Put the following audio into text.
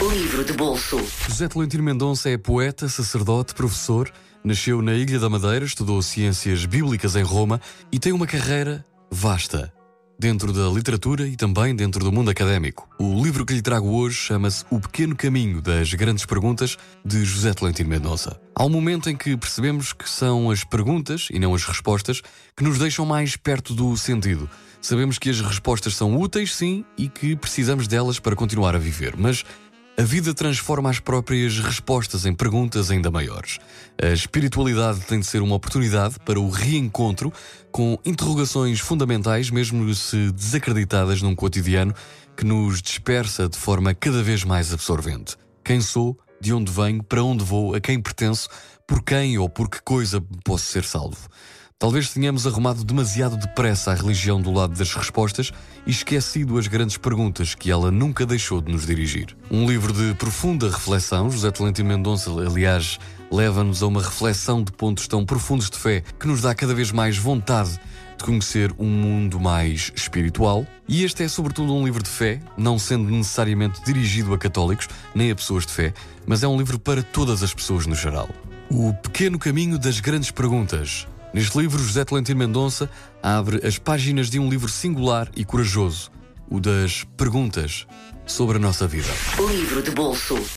Livro de bolso. José Tolentino Mendonça é poeta, sacerdote, professor. Nasceu na Ilha da Madeira, estudou ciências bíblicas em Roma e tem uma carreira vasta dentro da literatura e também dentro do mundo académico. O livro que lhe trago hoje chama-se O Pequeno Caminho das Grandes Perguntas, de José Tolentino Mendonça. Há um momento em que percebemos que são as perguntas e não as respostas que nos deixam mais perto do sentido. Sabemos que as respostas são úteis, sim, e que precisamos delas para continuar a viver, mas a vida transforma as próprias respostas em perguntas ainda maiores. A espiritualidade tem de ser uma oportunidade para o reencontro com interrogações fundamentais, mesmo se desacreditadas num cotidiano que nos dispersa de forma cada vez mais absorvente. Quem sou? De onde venho? Para onde vou? A quem pertenço? Por quem ou por que coisa posso ser salvo? Talvez tenhamos arrumado demasiado depressa a religião do lado das respostas e esquecido as grandes perguntas que ela nunca deixou de nos dirigir. Um livro de profunda reflexão, José Tolentino Mendonça, aliás, leva-nos a uma reflexão de pontos tão profundos de fé que nos dá cada vez mais vontade de conhecer um mundo mais espiritual. E este é, sobretudo, um livro de fé, não sendo necessariamente dirigido a católicos nem a pessoas de fé, mas é um livro para todas as pessoas no geral. O Pequeno Caminho das Grandes Perguntas Neste livro, José Tolentino Mendonça abre as páginas de um livro singular e corajoso, o das perguntas sobre a nossa vida. Livro de bolso.